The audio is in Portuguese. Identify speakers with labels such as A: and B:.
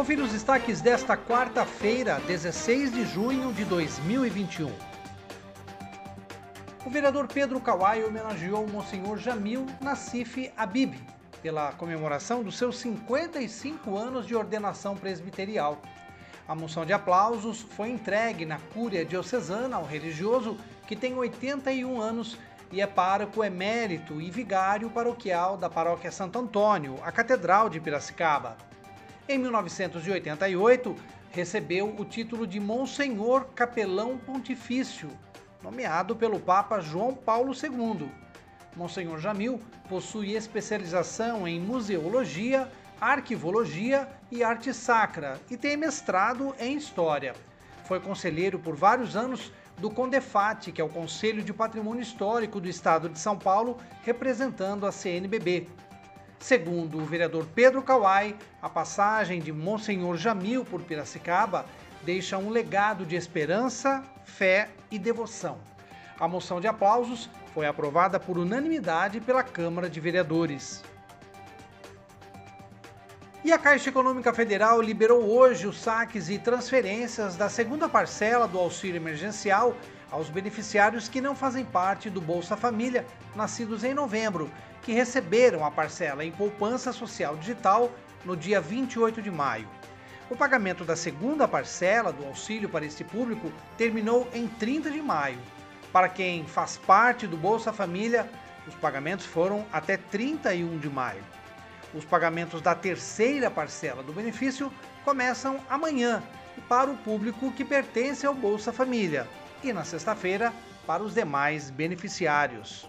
A: Confira os destaques desta quarta-feira, 16 de junho de 2021. O vereador Pedro Kawai homenageou Monsenhor Jamil Nassif Abib pela comemoração dos seus 55 anos de ordenação presbiterial. A moção de aplausos foi entregue na Cúria Diocesana ao religioso que tem 81 anos e é pároco emérito e vigário paroquial da Paróquia Santo Antônio, a Catedral de Piracicaba. Em 1988, recebeu o título de Monsenhor Capelão Pontifício, nomeado pelo Papa João Paulo II. Monsenhor Jamil possui especialização em museologia, arquivologia e arte sacra e tem mestrado em história. Foi conselheiro por vários anos do CONDEFAT, que é o Conselho de Patrimônio Histórico do Estado de São Paulo, representando a CNBB. Segundo o vereador Pedro Kawai, a passagem de Monsenhor Jamil por Piracicaba deixa um legado de esperança, fé e devoção. A moção de aplausos foi aprovada por unanimidade pela Câmara de Vereadores. E a Caixa Econômica Federal liberou hoje os saques e transferências da segunda parcela do auxílio emergencial aos beneficiários que não fazem parte do Bolsa Família, nascidos em novembro que receberam a parcela em poupança social digital no dia 28 de maio. O pagamento da segunda parcela do auxílio para este público terminou em 30 de maio. Para quem faz parte do Bolsa Família, os pagamentos foram até 31 de maio. Os pagamentos da terceira parcela do benefício começam amanhã para o público que pertence ao Bolsa Família e na sexta-feira para os demais beneficiários.